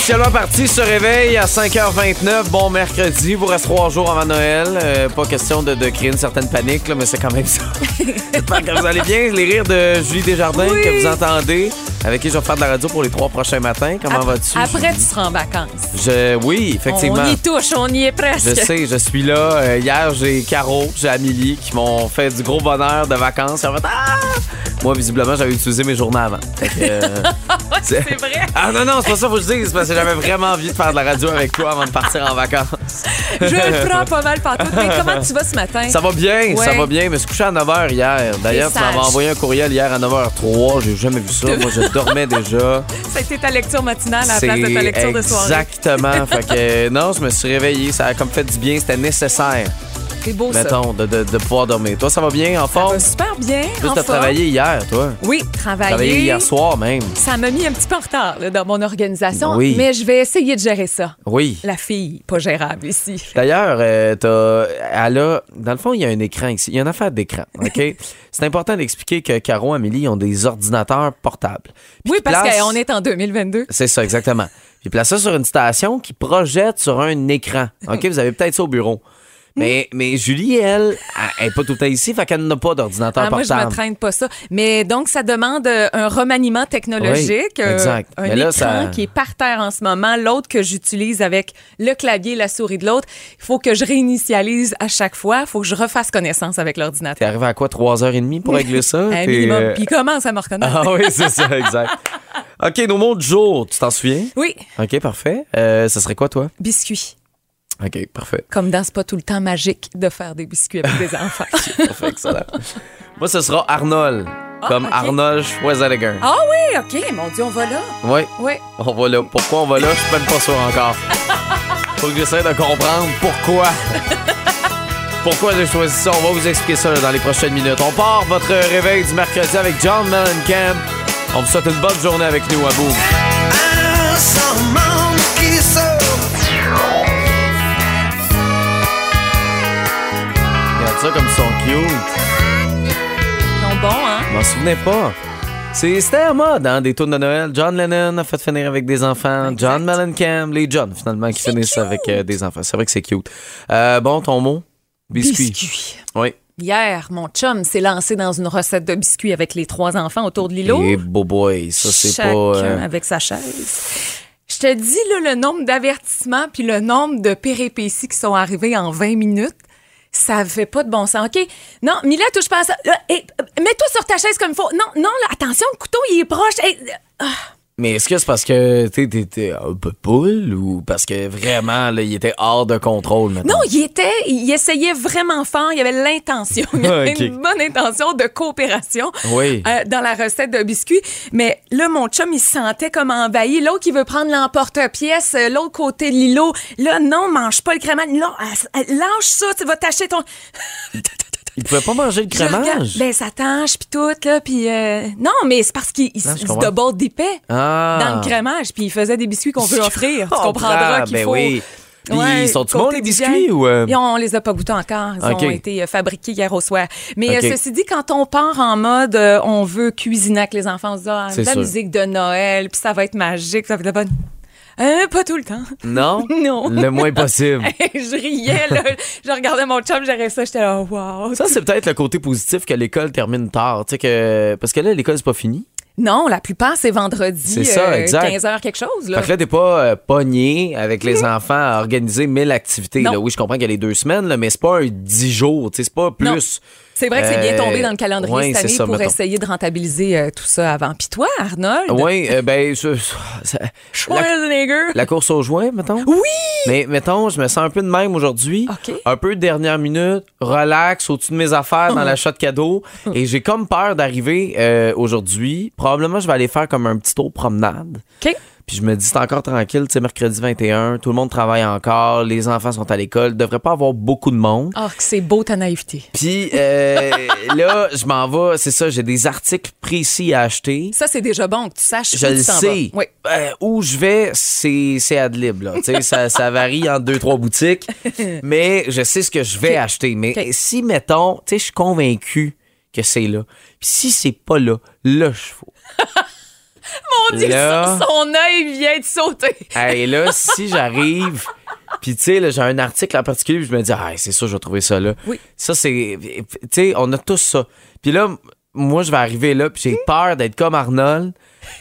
officiellement parti, se réveille à 5h29. Bon mercredi, vous reste trois jours avant Noël. Euh, pas question de, de créer une certaine panique, là, mais c'est quand même ça. J'espère que vous allez bien. Les rires de Julie Desjardins Oui. que vous entendez, avec qui je vais faire de la radio pour les trois prochains matins. Comment vas-tu? Après, tu seras en vacances. Je, oui, effectivement. On y touche, on y est presque. Je sais, je suis là. Euh, hier, j'ai Caro, j'ai Amélie qui m'ont fait du gros bonheur de vacances. Fait, Ah! Moi, visiblement, j'avais utilisé mes journées avant. Euh, c'est vrai. Ah non, non, c'est pas ça, faut que je dise. C'est parce que j'avais vraiment envie de faire de la radio avec toi avant de partir en vacances. Je le prends pas mal partout. Mais comment tu vas ce matin? Ça va bien, ça va bien. Je me suis couché à 9h hier. D'ailleurs, tu m'avais envoyé un courriel hier à 9h03. J'ai jamais vu ça. Moi, je dormais déjà. Ça a été ta lecture matinale à la place de ta lecture de soirée. exactement. fait que non, je me suis réveillé. Ça a comme fait du bien. C'était nécessaire, C'est beau ça. mettons, de, de, de pouvoir dormir. Toi, ça va bien, en Ça forme? va super bien. En t'as travaillé hier, toi. Oui, travailler. Travaillé hier soir même. Ça m'a mis un petit peu en retard là, dans mon organisation, Oui. mais je vais essayer de gérer ça. Oui. La fille, pas gérable ici. D'ailleurs, euh, t'as- elle a, dans le fond, il y a un écran ici. Il y a une affaire d'écran, OK? C'est important d'expliquer que Caro et Amélie ont des ordinateurs portables. Puis Oui, parce placent- qu'on est en 2022. C'est ça, exactement. Puis place ça sur une station qui projette sur un écran. OK? Vous avez peut-être ça au bureau. Mais, mais Julie, elle, elle n'est pas tout le temps ici, fait qu'elle n'a pas d'ordinateur Ah, moi, je portable. me traîne pas ça. Mais donc, ça demande euh, un remaniement technologique. Oui, euh, exact. un Mais là, écran ça- qui est par terre en ce moment, l'autre que j'utilise avec le clavier la souris de l'autre. Il faut que je réinitialise à chaque fois. Il faut que je refasse connaissance avec T'es l'ordinateur. arrivé à quoi, 3h30 pour régler ça? Un T'es, minimum. euh, Puis il commence à me reconnaître. Ah oui, c'est ça, exact. OK, nos mots du jour, tu t'en souviens? Oui, OK, parfait. Euh, ce serait quoi, toi? biscuits. OK, parfait. Comme dans C'est pas tout le temps magique de faire des biscuits avec des enfants. Parfait, excellent. Moi, ce sera Arnold. Comme ok. Arnold Schwarzenegger. ah oui, OK. Mon Dieu, on va là. Oui, Oui. on va là. Pourquoi on va là? Je suis même pas sûr encore. Faut que j'essaie de comprendre pourquoi. Pourquoi j'ai choisi ça? On va vous expliquer ça là, dans les prochaines minutes. On part votre réveil du mercredi avec John Mellencamp. On vous souhaite une bonne journée avec nous à bout. Ça comme ils sont cute. Ils sont bons, hein? Je m'en souvenais pas. C'est- C'était à mode, hein, des tours de Noël. John Lennon a fait finir avec des enfants. John Mellencamp, les John, finalement, qui finissent avec euh, des enfants. C'est vrai que c'est cute. Euh, bon, ton mot? Biscuit. Biscuits. Oui. Hier, mon chum s'est lancé dans une recette de biscuits avec les trois enfants autour de l'îlot. Et beau boy, ça, c'est pas. euh, avec sa chaise. Je te dis là, le nombre d'avertissements puis le nombre de péripéties qui sont arrivées en 20 minutes. Ça fait pas de bon sens. OK? Non, Mila, touche pas à ça. Euh, Mets-toi sur ta chaise comme il faut. Non, non, là, attention, le couteau, il est proche. Hey, euh, Mais est-ce que c'est parce que tu sais, t'étais un peu poule ou parce que vraiment, là, il était hors de contrôle maintenant? Non, il était, il essayait vraiment fort. Il avait l'intention, il avait une bonne intention de coopération Oui. euh, dans la recette de biscuits. Mais là, mon chum, il se sentait comme envahi. L'autre, il veut prendre l'emporte-pièce, euh, l'autre côté de l'îlot. Là, non, mange pas le. Non, euh, euh, lâche ça, tu vas tâcher ton. Il pouvait pas manger le crémage? Ben, ça tâche, puis tout, là, puis... euh, Non, mais c'est parce qu'il se double dipait Ah. dans le crémage, puis il faisait des biscuits qu'on veut offrir. Tu comprendras qu'il ben faut... oui. Puis, Ouais, ils sont-tu côté bons, les biscuits, ou, euh? On les a pas goûtés encore. Ils ont été euh, fabriqués hier au soir. Mais euh, ceci dit, quand on part en mode euh, on veut cuisiner avec les enfants, on se dit ah, la sûr. musique de Noël, puis ça va être magique, ça va être de bonne. Euh, pas tout le temps. Non? Non. Le moins possible. je riais, là. je regardais mon chum, j'aurais ça, j'étais là, wow. Ça, c'est peut-être le côté positif que l'école termine tard. Tu sais que... Parce que là, l'école, c'est pas fini. Non, la plupart, c'est vendredi, C'est ça, euh, exact. 15 heures quelque chose. Là. Fait que là, t'es pas euh, pogné avec les enfants à organiser mille activités. Là. Oui, je comprends qu'il y a les deux semaines, là, mais c'est pas un dix jours. tu sais, C'est pas Non. C'est vrai que c'est bien Euh, tombé dans le calendrier ouais, cette année ça, pour mettons. essayer de rentabiliser euh, tout ça avant. Puis toi, Arnold? Oui, euh, ben, je- ça- la, la course au joint, mettons. Oui! Mais mettons, je me sens un peu de même aujourd'hui. Un peu de dernière minute, relax, au-dessus de mes affaires dans l'achat de cadeaux. Et j'ai comme peur d'arriver euh, aujourd'hui. Probablement, je vais aller faire comme un petit tour promenade. OK. Puis je me dis, c'est encore tranquille, tu sais, mercredi 21, tout le monde travaille encore, les enfants sont à l'école, devrait pas avoir beaucoup de monde. Oh, que c'est beau ta naïveté. Puis euh, là, je m'en vais, c'est ça, j'ai des articles précis à acheter. Ça, c'est déjà bon que tu saches Je où le tu sais. Oui. Euh, où je vais, c'est c'est ad lib, là. Tu sais, ça, ça varie entre deux, trois boutiques. Mais je sais ce que je vais acheter. Mais si, mettons, tu sais, je suis convaincu que c'est là. Puis si c'est pas là, là, je fous. Mon Dieu, Là- son, œil vient de sauter. Hey, là, si j'arrive, puis tu sais, j'ai un article en particulier, puis je me dis, ah, c'est ça, je vais trouver ça là. Oui. Ça, c'est. Tu sais, on a tous ça. Puis là, moi, je vais arriver là, puis j'ai peur d'être comme Arnold,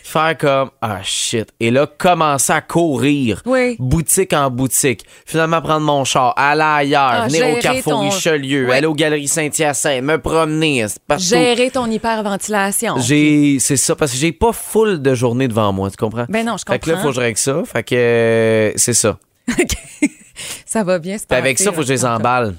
faire comme, ah, shit. Et là, commencer à courir, Oui. boutique en boutique. Finalement, prendre mon char, aller ailleurs, Ah, venir au Carrefour ton- Richelieu, Oui. aller aux Galeries Saint-Hyacinthe, me promener, partout. Gérer ton hyperventilation. J'ai, c'est ça, parce que j'ai pas full de journée devant moi, tu comprends? Ben non, je Fait que là, comprends. faut que je règle ça. Fait que euh, c'est ça. ça va bien passer. avec ça, faut que je les là. emballe.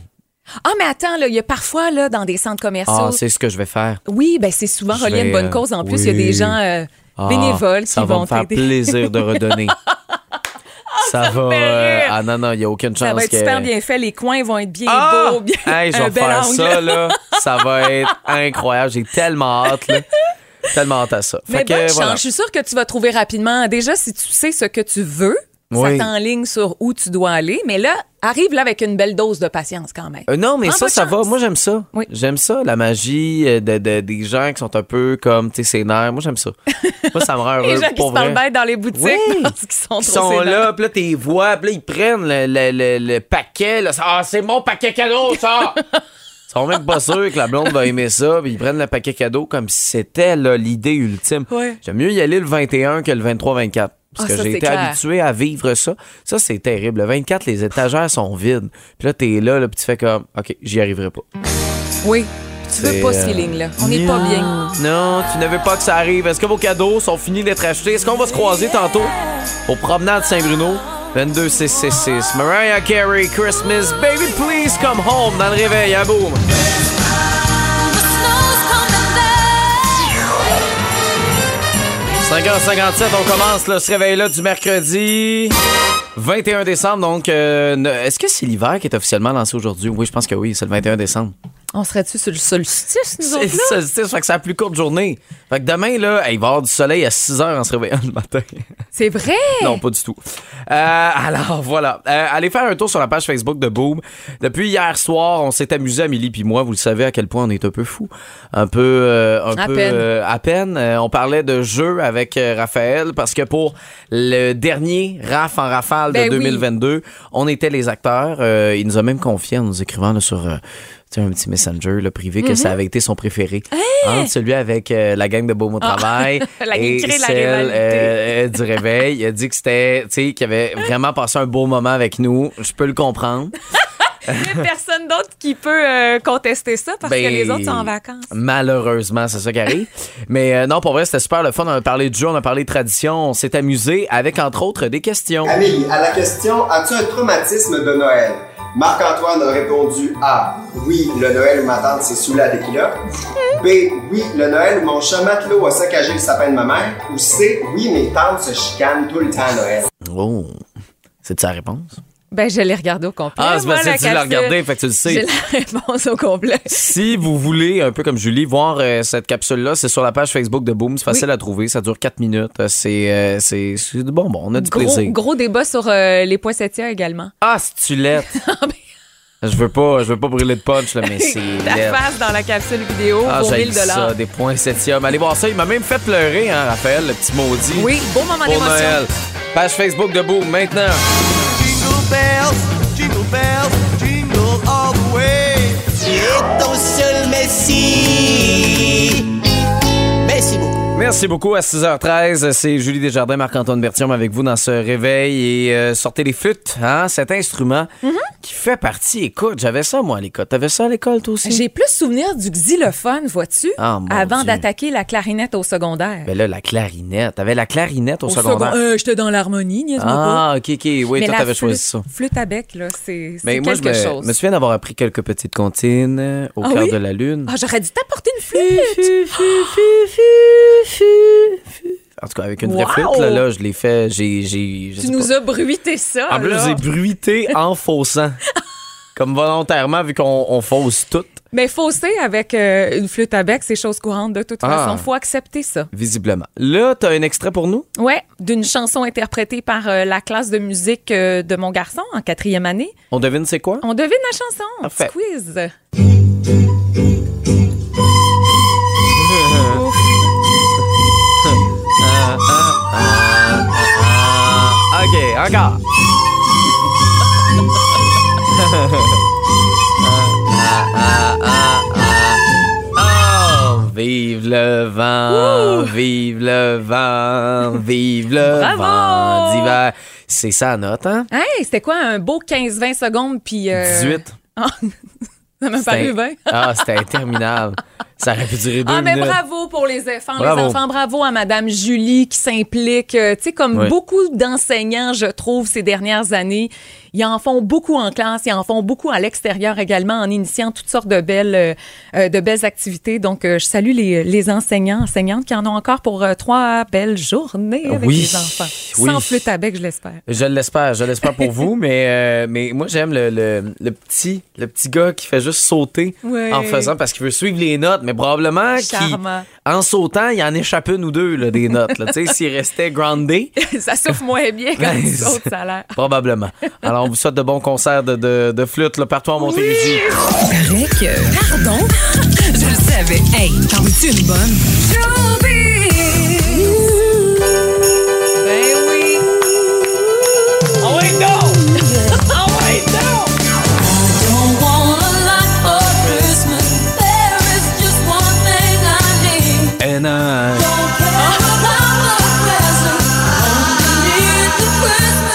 Ah, mais attends, là, il y a parfois, là, dans des centres commerciaux. Ah, c'est ce que je vais faire. oui, ben c'est souvent Je relié à une bonne euh, cause. En plus, il y a des gens euh, Ah, bénévoles ça qui va vont me faire plaisir de redonner. ça, va. euh, ah non, non, il n'y a aucune chance Ça va être que. super bien fait. Les coins vont être bien Ah! beaux. Bien, Hey, je vais faire angle. ça, là. Ça va être incroyable. J'ai tellement hâte, là. Tellement hâte à ça. Mais Fait que, bonne chance. voilà. Je suis sûre que tu vas trouver rapidement. Déjà, si tu sais ce que tu veux, Oui. ça t'enligne sur où tu dois aller. Mais là, arrive là avec une belle dose de patience quand même. Euh, non, mais Prends ça, ça va. Moi, j'aime ça. Oui. J'aime ça, la magie euh, de, de- des gens qui sont un peu comme, tu sais, sénères. Moi, j'aime ça. Moi, ça me rend heureux. Les gens qui se parlent dans les boutiques Oui. parce qu'ils sont Ils trop sont là, puis là, t'es vois, puis là, ils prennent le, le- le- le paquet. Là, ah, c'est mon paquet cadeau, ça! Ils sont même pas sûrs que la blonde va aimer ça, puis ils prennent le paquet cadeau comme si c'était l'idée ultime. J'aime mieux y aller le 21 que le 23-24. Parce Ah, que j'ai été clair. habitué à vivre ça. Ça, c'est terrible. Le 24, les étagères sont vides. Puis là, t'es là, là puis tu fais comme, OK, j'y arriverai pas. Oui. Tu veux pas ce euh, feeling-là. On n'est pas bien. Non, tu ne veux pas que ça arrive. Est-ce que vos cadeaux sont finis d'être achetés? Est-ce qu'on va se croiser tantôt? Au promenade Saint-Bruno? 22 666 Mariah Carey, Christmas, Baby Please Come Home dans le réveil à boum. 5h57, on commence là, ce réveil-là du mercredi 21 décembre. Donc, euh, est-ce que c'est l'hiver qui est officiellement lancé aujourd'hui? Oui, je pense que oui, c'est le 21 décembre. On serait-tu sur le solstice, nous C'est autres, le là? solstice, fait que c'est la plus courte journée. Fait que demain, là, il va y avoir du soleil à 6 h en se réveillant le matin. C'est vrai? non, pas du tout. Euh, alors, voilà. Euh, allez faire un tour sur la page Facebook de Boom. Depuis hier soir, on s'est amusé, Amélie puis moi. Vous le savez à quel point on est un peu fou. Un peu... euh, un À peu peine. à peine. On parlait de jeux avec Raphaël parce que pour le dernier RAF en rafale Ben de oui. 2022, on était les acteurs. Il nous a même confié en nous écrivant là, sur... euh, tu sais, un petit messenger là, privé que Mm-hmm. ça avait été son préféré. Entre celui avec euh, la gang de Beaume au travail Ah. La et la celle rivalité. euh, du réveil. Il a dit que c'était, tu sais, qu'il avait vraiment passé un beau moment avec nous. Je peux le comprendre. Il n'y a personne d'autre qui peut euh, contester ça parce Ben, que les autres sont en vacances. Malheureusement, c'est ça qui arrive. Mais euh, non, pour vrai, c'était super le fun. On a parlé de jeu, on a parlé de tradition. On s'est amusé avec, entre autres, des questions. Amélie, à la question As-tu un traumatisme de Noël? Marc-Antoine a répondu A. Oui, le Noël où ma tante s'est saoulée à kilos. B. Oui, le Noël mon chat matelot a saccagé le sapin de ma mère. Ou C. Oui, mes tantes se chicanent tout le temps à Noël. Oh, c'est sa réponse? Ben, je l'ai regardé au complet. Ah, c'est parce que la tu l'as regardé, fait que tu le J'ai sais. la réponse au complet. Si vous voulez, un peu comme Julie, voir euh, cette capsule-là, c'est sur la page Facebook de Boom. C'est facile à trouver. Ça dure 4 minutes. Euh, C'est euh, c'est c'est du bonbon. On a du Gros, plaisir. gros débat sur euh, les poinsettias également. Ah, c'est tu l'es. Je veux pas, je veux pas brûler de punch, là, mais c'est laid. face dans la capsule vidéo Ah, pour j'ai 1000 ça, des points septième. Allez voir ça. Il m'a même fait pleurer, hein, Raphaël, le petit maudit. Oui, beau moment d'émotion. Page Facebook de Boom, maintenant. Jingle bells, jingle bells, jingle all the way. Et ton seul Messi. Merci beaucoup. À 6h13, c'est Julie Desjardins, Marc-Antoine Bertium avec vous dans ce réveil. Et euh, sortez les flûtes, hein, cet instrument Mm-hmm. qui fait partie. Écoute, j'avais ça, moi, à l'école. T'avais ça à l'école, toi aussi? J'ai plus souvenir du xylophone, vois-tu, Ah, avant d'attaquer la clarinette au secondaire. Ben là, la clarinette. T'avais la clarinette au, Au secondaire? second- euh, J'étais dans l'harmonie, niaise-moi pas. ah, OK, OK. Oui, Mais toi, t'avais choisi ça. Flûte à bec, là, c'est Mais moi, je quelque me, chose. me souviens d'avoir appris quelques petites comptines euh, au Ah cœur oui? de la lune. Ah, j'aurais dû t'apporter une flûte. En tout cas, avec une vraie flûte, là, là, je l'ai fait. J'ai, j'ai, Tu nous pas. as bruité ça. En plus, j'ai bruité en faussant. Comme volontairement, vu qu'on on fausse tout, Mais fausser avec euh, une flûte à bec, c'est chose courante de toute Ah. façon. Faut accepter ça. visiblement. Là, t'as un extrait pour nous? Ouais, d'une chanson interprétée par euh, la classe de musique euh, de mon garçon en quatrième année. On devine c'est quoi? On devine la chanson. Parfait. Petit encore. Ah, ah, ah, ah. Oh, vive le vent, vive le vent, vive le Bravo! vent d'hiver. C'est ça la note, hein? Hey, c'était quoi un beau 15-20 secondes puis. euh, 18. Ah, ça m'a paru 20. Ah, c'était interminable. Ça aurait pu durer deux Ah, mais minutes. bravo pour les enfants, Bravo. les enfants. Bravo à Madame Julie qui s'implique. Euh, Tu sais, comme Oui. beaucoup d'enseignants, je trouve, ces dernières années, ils en font beaucoup en classe, ils en font beaucoup à l'extérieur également, en initiant toutes sortes de belles, euh, euh, de belles activités. Donc, euh, je salue les, les enseignants, enseignantes qui en ont encore pour trois belles journées avec Oui. les enfants. Oui. Sans flûte à bec, je l'espère. Je l'espère, je l'espère pour vous, mais, mais moi j'aime le, le, le petit le petit gars qui fait juste sauter en faisant parce qu'il veut suivre les notes, mais probablement qu'il Charmant. en sautant, il en échappe une ou deux là, des notes. là. Tu sais, s'il restait groundé, ça souffle moins bien quand Ben, tu sautes, ça a l'air. probablement. Alors on vous souhaite de bons concerts de, de, de flûte là, partout en Montérégie. Paraît que. Pardon? Je le savais. Hey, t'en veux-tu une bonne?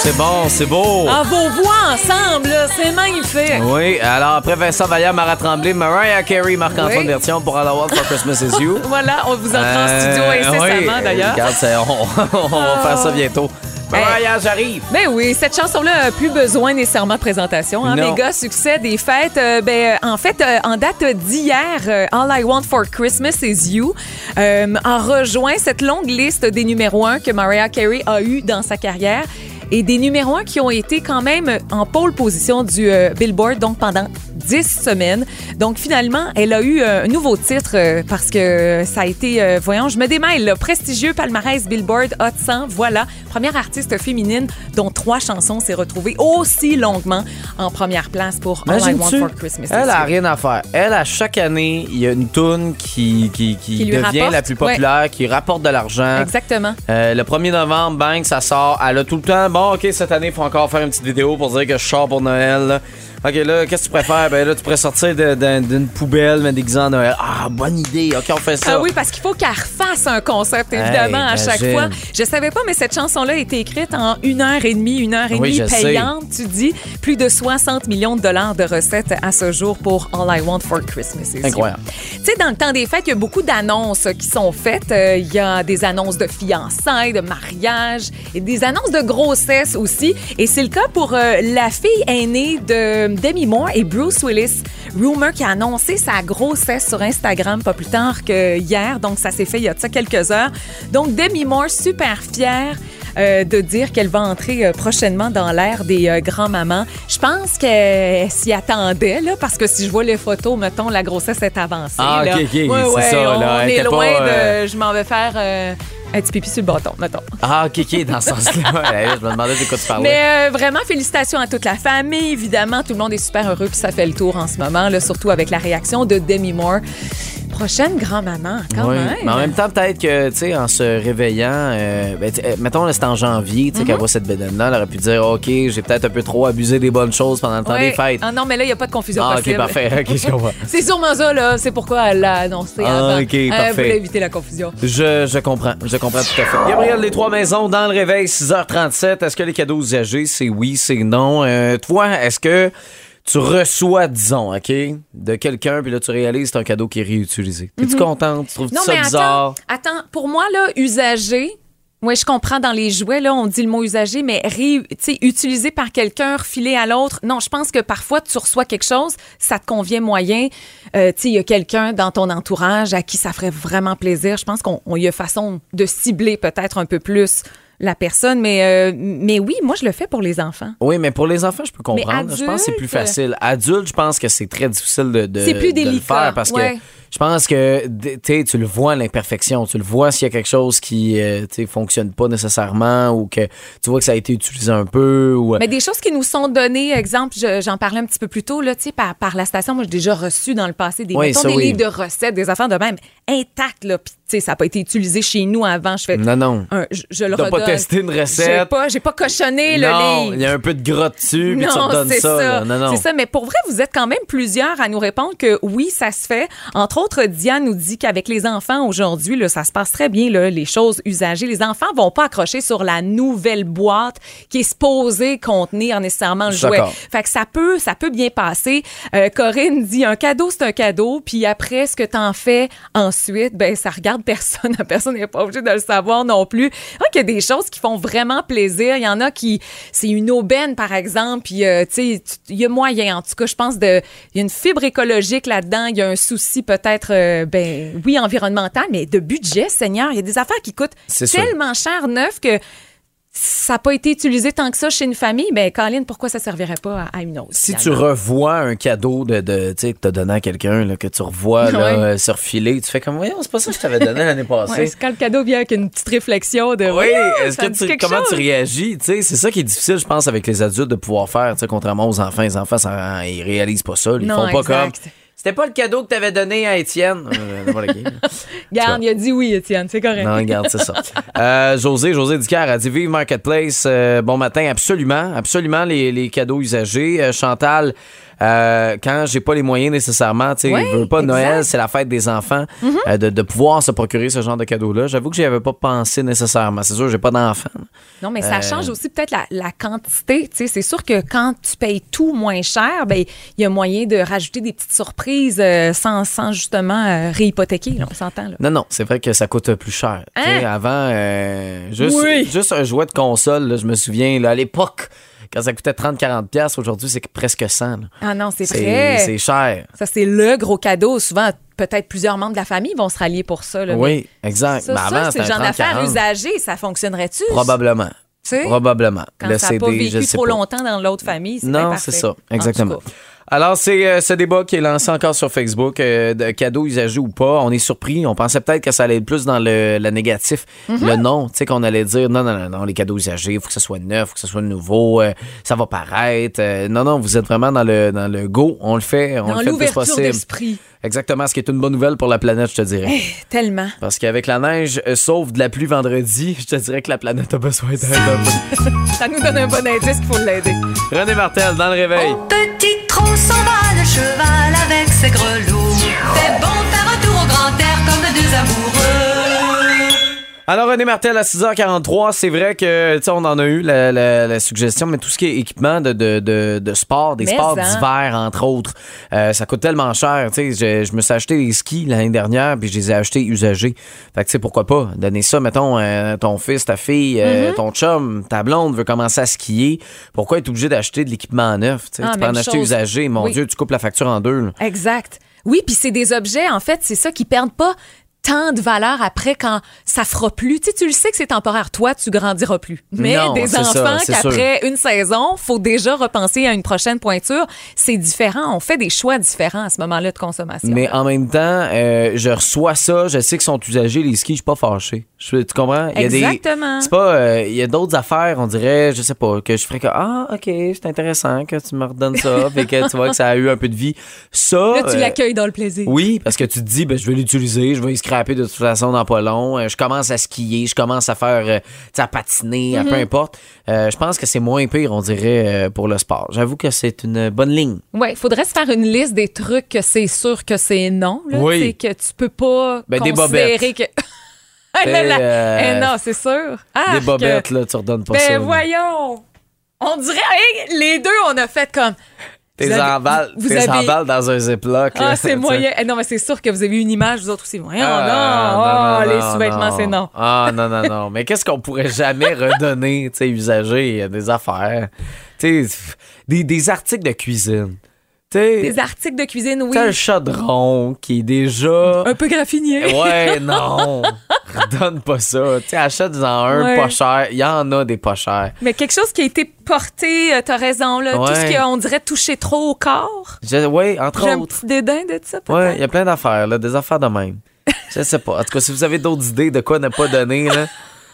C'est bon, c'est beau. Ah, vos voix ensemble, c'est magnifique. Oui, alors après Vincent Vallière, Marat Tremblay, Mariah Carey, Marc-Antoine Oui. Bertillon pour All I Want for Christmas Is You. Voilà, on vous entend en Euh, studio incessamment oui, d'ailleurs. Regarde, on, on va faire ça bientôt. Mariah, j'arrive. Ben oui, cette chanson-là n'a plus besoin nécessairement de présentation. Hein? Méga succès des fêtes. Euh, ben, en fait, euh, en date d'hier, euh, All I Want for Christmas is You euh, a rejoint cette longue liste des numéros 1 que Mariah Carey a eu dans sa carrière. Et des numéros 1 qui ont été quand même en pole position du euh, Billboard, donc pendant 10 semaines. Donc finalement, elle a eu euh, un nouveau titre euh, parce que ça a été, euh, voyons, je me démêle, le prestigieux palmarès Billboard Hot 100. Voilà, première artiste féminine dont trois chansons s'est retrouvée aussi longuement en première place pour All I Want for Christmas. elle a rien à faire. Elle, à chaque année, il y a une toune qui, qui, qui Qui lui devient rapporte, la plus ouais. populaire, qui rapporte de l'argent. Exactement. Euh, le 1er novembre, bang, ça sort. Elle a tout le temps, bon, OK, cette année, il faut encore faire une petite vidéo pour dire que je sors pour Noël. là. OK, là, qu'est-ce que tu préfères? Ben là, tu pourrais sortir d'une poubelle, mais déguisée en Noël. Ah, bonne idée. OK, on fait ça. Ah oui, parce qu'il faut qu'elle refasse un concept, évidemment, Hey, à chaque fois. Je savais pas, mais cette chanson-là a été écrite en une heure et demie, une heure et Oui, demie sais. payante, tu dis. Plus de 60 millions de dollars de recettes à ce jour pour All I Want for Christmas. Incroyable. Tu sais, dans le temps des fêtes, il y a beaucoup d'annonces qui sont faites. Euh, Il y a des annonces de fiançailles, de mariage et des annonces de grossesse aussi. Et c'est le cas pour euh, la fille aînée de Demi Moore et Bruce Willis. Rumor qui a annoncé sa grossesse sur Instagram pas plus tard que hier. Donc, ça s'est fait il y a de ça quelques heures. Donc, Demi Moore, super fière. euh, de dire qu'elle va entrer euh, prochainement dans l'ère des euh, grands-mamans. Je pense qu'elle s'y attendait, là, parce que si je vois les photos, mettons, la grossesse est avancée. Ah, là. ok, ok, c'est ouais, ça, là. On est loin pas, de. Je m'en vais faire un petit pipi sur le bâton, mettons. Ah, OK, OK, dans ce sens-là. Je me demandais de quoi tu parlais. Mais euh, vraiment, félicitations à toute la famille. Évidemment, tout le monde est super heureux puis ça fait le tour en ce moment, là, surtout avec la réaction de Demi Moore. Prochaine grand-maman, quand Oui, même. Mais en même temps, peut-être que, tu sais, en se réveillant, euh, ben, euh, mettons, là, c'est en janvier, Mhm. tu sais, qu'elle voit cette bédaine-là, elle aurait pu dire, OK, j'ai peut-être un peu trop abusé des bonnes choses pendant le temps des fêtes. Ah non, mais là, il n'y a pas de confusion Ah, OK, parfait. OK, je comprends. C'est sûrement ça, là. C'est pourquoi elle l'a annoncé Ah, avant. OK, Elle parfait. voulait éviter la confusion. Je, je comprends, je comprends tout à fait. Gabriel, les trois maisons dans le réveil, 6h37. Est-ce que les cadeaux usagés, c'est oui, c'est non? Euh, toi, est-ce que tu reçois, disons, OK, de quelqu'un, puis là, tu réalises que c'est un cadeau qui est réutilisé? Es-tu contente? Tu trouves Mhm. Non, ça mais bizarre? attends, attends. Pour moi, là, usagé, oui, je comprends dans les jouets, là, on dit le mot usagé, mais ré, tu sais, utilisé par quelqu'un, refilé à l'autre. Non, je pense que parfois, tu reçois quelque chose, ça te convient moyen. Euh, il y a quelqu'un dans ton entourage à qui ça ferait vraiment plaisir. Je pense qu'on on y a façon de cibler peut-être un peu plus la personne, mais, euh, mais oui, moi, je le fais pour les enfants. Oui, mais pour les enfants, je peux comprendre. je pense que c'est plus facile. Adulte, je pense que c'est très difficile de, de, C'est plus de le faire parce ouais. que Je pense que tu le vois l'imperfection, tu le vois s'il y a quelque chose qui euh, fonctionne pas nécessairement ou que tu vois que ça a été utilisé un peu ou Mais des choses qui nous sont données, exemple, je- j'en parlais un petit peu plus tôt, là, par, par la station, moi, j'ai déjà reçu dans le passé des, Oui, mettons, ça, des oui. livres de recettes, des affaires de même intactes, là, ça n'a pas été utilisé chez nous avant. Je fais, non non. un- je, je le T'as pas redonne. testé une J'ai recette. pas, j'ai pas cochonné le livre. il y a un peu de gras dessus puis tu Non, redonnes c'est ça. ça. Non non. C'est ça, mais pour vrai, vous êtes quand même plusieurs à nous répondre que oui, ça se fait. Entre autres, Diane nous dit qu'avec les enfants aujourd'hui, là, ça se passe très bien, là, les choses usagées. Les enfants vont pas accrocher sur la nouvelle boîte qui est supposée contenir nécessairement le jouet. Fait que ça peut, ça peut bien passer. Euh, Corinne dit un cadeau, c'est un cadeau, puis après, ce que t'en fais ensuite, ben ça regarde personne. Personne n'est pas obligée de le savoir non plus. Il y a des choses qui font vraiment plaisir. Il y en a qui, c'est une aubaine, par exemple, puis, euh, tu sais, il y a moyen. En tout cas, je pense de, il y a une fibre écologique là-dedans. Il y a un souci peut-être, euh, ben, oui, environnemental, mais de budget, Seigneur. Il y a des affaires qui coûtent sûr. tellement cher neuf que ça n'a pas été utilisé tant que ça chez une famille, ben Colin, pourquoi ça servirait pas à, à une autre? Si tu revois un cadeau de, de tu que t'as donné à quelqu'un, que tu revois là, Ouais. euh, se refiler, tu fais comme, voyons, c'est pas ça que je t'avais donné l'année passée. Ouais, quand le cadeau vient avec une petite réflexion de Oui, est-ce que tu, comment chose? tu réagis? Tu c'est ça qui est difficile, je pense, avec les adultes de pouvoir faire. tu Contrairement aux enfants, les enfants, ça, ils réalisent pas ça. Ils Non, font pas exact. comme. C'était pas le cadeau que t'avais donné à Étienne. Euh. Garde, il a dit oui, Étienne, c'est correct. Non, regarde, c'est ça. Euh, José, José Dicker a dit Vive Marketplace. euh, bon matin, absolument. Absolument, les, les cadeaux usagés. Euh, Chantal, euh, quand j'ai pas les moyens nécessairement, tu sais, Oui, veux pas exact. Noël, c'est la fête des enfants, euh, de, de pouvoir se procurer ce genre de cadeaux-là. J'avoue que j'y avais pas pensé nécessairement. C'est sûr, j'ai pas d'enfants. Non, mais ça Euh, change aussi peut-être la, la quantité. Tu sais, c'est sûr que quand tu payes tout moins cher, ben il y a moyen de rajouter des petites surprises sans, sans justement réhypothéquer. là, on s'entend là. Non, non, c'est vrai que ça coûte plus cher. Tu sais, Hein? Avant, juste, Oui. juste un jouet de console, là, je me souviens, là, à l'époque, quand ça coûtait 30-40$, piastres, aujourd'hui, c'est presque 100. là. Ah non, c'est vrai. c'est cher. Ça, c'est le gros cadeau. Souvent, peut-être plusieurs membres de la famille vont se rallier pour ça. Là, Oui, exact. Ça, Mais avant, c'est genre d'affaires 30-40. usagées, ça fonctionnerait-tu? Probablement. Tu sais, Probablement. Quand Le ça n'a pas vécu trop longtemps dans l'autre famille, c'est Non, c'est ça, En exactement. Alors, c'est euh, ce débat qui est lancé encore sur Facebook, euh, de cadeaux usagés ou pas. On est surpris. On pensait peut-être que ça allait être plus dans le, le négatif. Mm-hmm. Le non, tu sais, qu'on allait dire non, non, non, non, les cadeaux usagés, il faut que ce soit neuf, faut que ce soit nouveau, euh, ça va paraître. Euh, non, non, vous êtes vraiment dans le, dans le go. On le fait, on Dans le fait le plus possible. d'esprit. Exactement, ce qui est une bonne nouvelle pour la planète, je te dirais. Tellement. Parce qu'avec la neige, euh, sauf de la pluie vendredi, je te dirais que la planète a besoin d'aide. Ça nous donne un bon indice qu'il faut l'aider. René Martel, dans le réveil. Au petit trot s'en va le cheval avec ses grelots. C'est bon faire un tour au grand air comme deux amoureux. Alors, René Martel, à 6h43, c'est vrai que, tu sais, on en a eu la, la- la suggestion, mais tout ce qui est équipement de, de, de, de sport, des Mais sports hein. d'hiver, entre autres, euh, ça coûte tellement cher. Tu sais, je, je me suis acheté des skis l'année dernière, puis je les ai achetés usagés. Fait que, tu sais, pourquoi pas donner ça, mettons, euh, ton fils, ta fille, euh, Mm-hmm. ton chum, ta blonde veut commencer à skier. Pourquoi être obligé d'acheter de l'équipement neuf? Tu Ah, tu peux en acheter chose. usagé. Mon Oui. Dieu, tu coupes la facture en deux. là. Exact. Oui, puis c'est des objets, en fait, c'est ça qui perdent pas tant de valeur après quand ça fera plus. Tu sais, tu le sais que c'est temporaire. Toi, tu grandiras plus. Mais Non, des enfants qu'après une saison, faut déjà repenser à une prochaine pointure. C'est différent. On fait des choix différents à ce moment-là de consommation. Mais en même temps, euh, je reçois ça, je sais qu'ils sont usagés, les skis, je suis pas fâché. Je, tu comprends? Il y a Exactement. C'est pas. euh, Il y a d'autres affaires, on dirait, je sais pas, que je ferais que Ah, ok, c'est intéressant que tu me redonnes ça, puis que tu vois que ça a eu un peu de vie. Ça. Là, tu euh, l'accueilles dans le plaisir. oui, parce que tu te dis, ben, je vais l'utiliser, je vais y scraper de toute façon dans pas long. Euh, je commence à skier, je commence à faire, euh, tu sais, à patiner, à peu importe. Euh, je pense que c'est moins pire, on dirait, pour le sport. J'avoue que c'est une bonne ligne. Ouais, il faudrait se faire une liste des trucs que c'est sûr que c'est non. Là, Oui. Que tu peux pas Ben, des que. Là, là. euh, Eh non, c'est sûr. Ah, Des bobettes, là, tu redonnes pas ça. Ben voyons. On dirait, hey, les deux, on a fait comme. T'es Vous avez- dans un ziploc. Ah, c'est moyen. Eh non, mais c'est sûr que vous avez une image, vous autres aussi. Ah, non. non, Oh, non, les sous-vêtements, c'est non. Ah, non, non, non. Mais qu'est-ce qu'on pourrait jamais redonner, tu sais, usagé, des affaires? Tu sais, des, des articles de cuisine. Des articles de cuisine, oui. t'as un chaudron qui est déjà. Un peu graffiné. Ouais, non. Redonne pas ça. Tu achète-en un Ouais. pas cher. Il y en a des pas chers. Mais quelque chose qui a été porté, euh, t'as raison, là. Tout ce qu'on dirait toucher trop au corps. Je- ouais, entre J'ai un autres. petit dédain de ça, peut-être. Ouais, il y a plein d'affaires, là, des affaires de même. Je sais pas. En tout cas, si vous avez d'autres idées de quoi ne pas donner, là.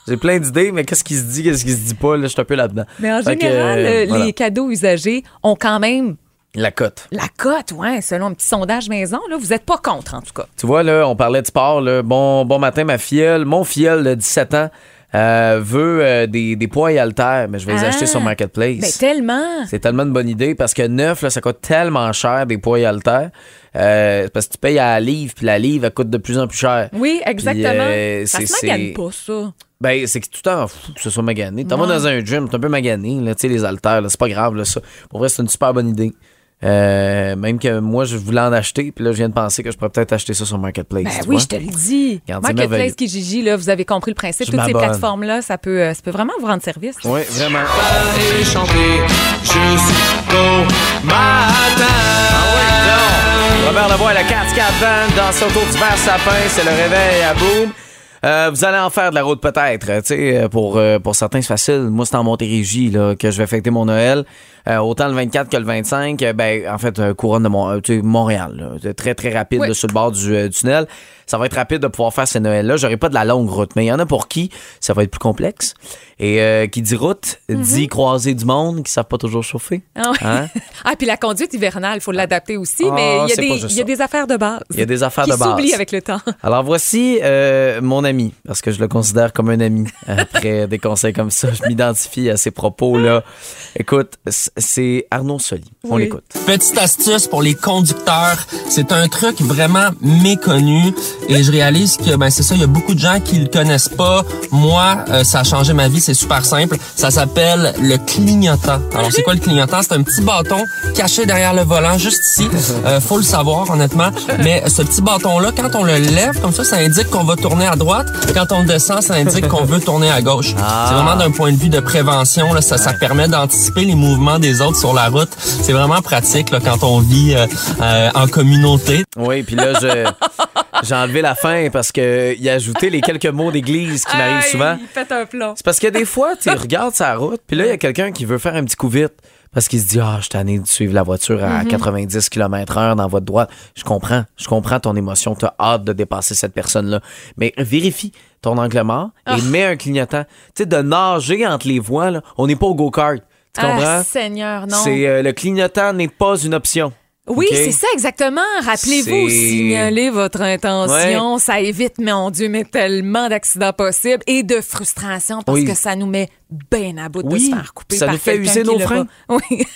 J'ai plein d'idées, mais qu'est-ce qui se dit, qu'est-ce qui se dit pas, là, je suis un peu là-dedans. Mais en Fait que, général, euh, euh, voilà. les cadeaux usagés ont quand même La cote. la cote, ouais, selon un petit sondage maison. Là, vous n'êtes pas contre, en tout cas. Tu vois, là, on parlait de sport, là. Bon, bon matin, ma filleule, mon filleul de 17 ans, euh, veut euh, des, des poids et haltères, mais je vais les Ah. acheter sur Marketplace. Ben, tellement. C'est tellement une bonne idée parce que neuf, là, ça coûte tellement cher des poids et haltères. Euh, parce que tu payes à la livre, puis la livre, elle coûte de plus en plus cher. Oui, exactement. euh, ça se magane pas, ça. Ben, c'est que tu t'en fous que ce soit magané. T'en vas dans un gym, t'es un peu magané, là, tu sais, les haltères, là, c'est pas grave, là, ça. Pour vrai, c'est une super bonne idée. Euh, même que moi, je voulais en acheter, puis là, je viens de penser que je pourrais peut-être acheter ça sur Marketplace. Ben oui, vois. je te le dis. Regarde, c'est merveilleux. Marketplace, Kijiji, là, vous avez compris le principe. Je Toutes ces plateformes-là, ça peut, euh, ça peut vraiment vous rendre service. Oui, vraiment. et chanter jusqu'au matin. Ah Robert Lavoie, la 4 4 Band dans ce autour du verre sapin, c'est le réveil à boum. Euh, vous allez en faire de la route peut-être, tu sais, pour, euh, pour certains c'est facile. Moi, c'est en Montérégie là, que je vais fêter mon Noël. Euh, autant le 24 que le 25, euh, ben, en fait, euh, couronne de euh, Montréal. là. C'est très, très rapide Oui. là, sur le bord du, euh, tunnel. Ça va être rapide de pouvoir faire ces Noëls-là. J'aurai pas de la longue route, mais il y en a pour qui ça va être plus complexe. Et euh, qui dit route, dit croiser du monde qui savent pas toujours chauffer. Ah, ouais. Hein? ah, puis la conduite hivernale, il faut l'adapter aussi, Ah, mais il y, a des- y a affaires de base. Il y a des affaires qui de base. s'oublient avec le temps. Alors voici euh, mon ami, parce que je le considère comme un ami. Après des conseils comme ça, je m'identifie à ses propos-là. Écoute, c'est Arnaud Soli. On Oui. l'écoute. Petite astuce pour les conducteurs, c'est un truc vraiment méconnu et je réalise que ben c'est ça, il y a beaucoup de gens qui le connaissent pas. Moi, euh, ça a changé ma vie, c'est super simple. Ça s'appelle le clignotant. Alors c'est quoi le clignotant? C'est un petit bâton caché derrière le volant, juste ici. Euh, faut le savoir honnêtement, mais ce petit bâton là, quand on le lève comme ça, ça indique qu'on va tourner à droite. Quand on descend, ça indique qu'on veut tourner à gauche. C'est vraiment d'un point de vue de prévention là, ça, ça permet d'anticiper les mouvements des autres sur la route. C'est vraiment pratique là, quand on vit euh, euh, en communauté. Oui, puis là, je- j'ai enlevé la fin parce que il a ajouté les quelques mots d'église qui m'arrivent souvent. Il fait un plomb. C'est parce que des fois, tu regardes sa route, puis là, il y a quelqu'un qui veut faire un petit coup vite. Parce qu'il se dit, ah, je suis tanné de suivre la voiture à 90 km heure dans votre droite. Je comprends. Je comprends ton émotion. Tu as hâte de dépasser cette personne-là. Mais vérifie ton angle mort et mets un clignotant. Tu sais, de nager entre les voies, là, on n'est pas au go-kart. Tu comprends? Ah, Seigneur, non. C'est euh, le clignotant n'est pas une option. Oui, c'est ça exactement. Rappelez-vous, signaler votre intention, ça évite, mon Dieu, mais tellement d'accidents possibles et de frustration parce Oui. que ça nous met bien à bout de Oui, se faire couper ça par nous fait user nos freins. Oui.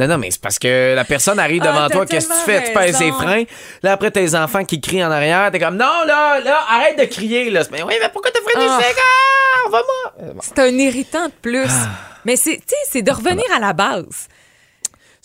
Non, non, mais c'est parce que la personne arrive Ah, devant t'as toi, qu'est-ce que tu fais? Tu pèses les freins. Là, après, tes enfants qui crient en arrière, t'es comme, non, là, là, arrête de crier, là. Mais oui, mais pourquoi t'as freiné Ah. Ah, va-moi. C'est un irritant de plus. Ah. Mais c'est, tu sais, c'est de revenir à la base.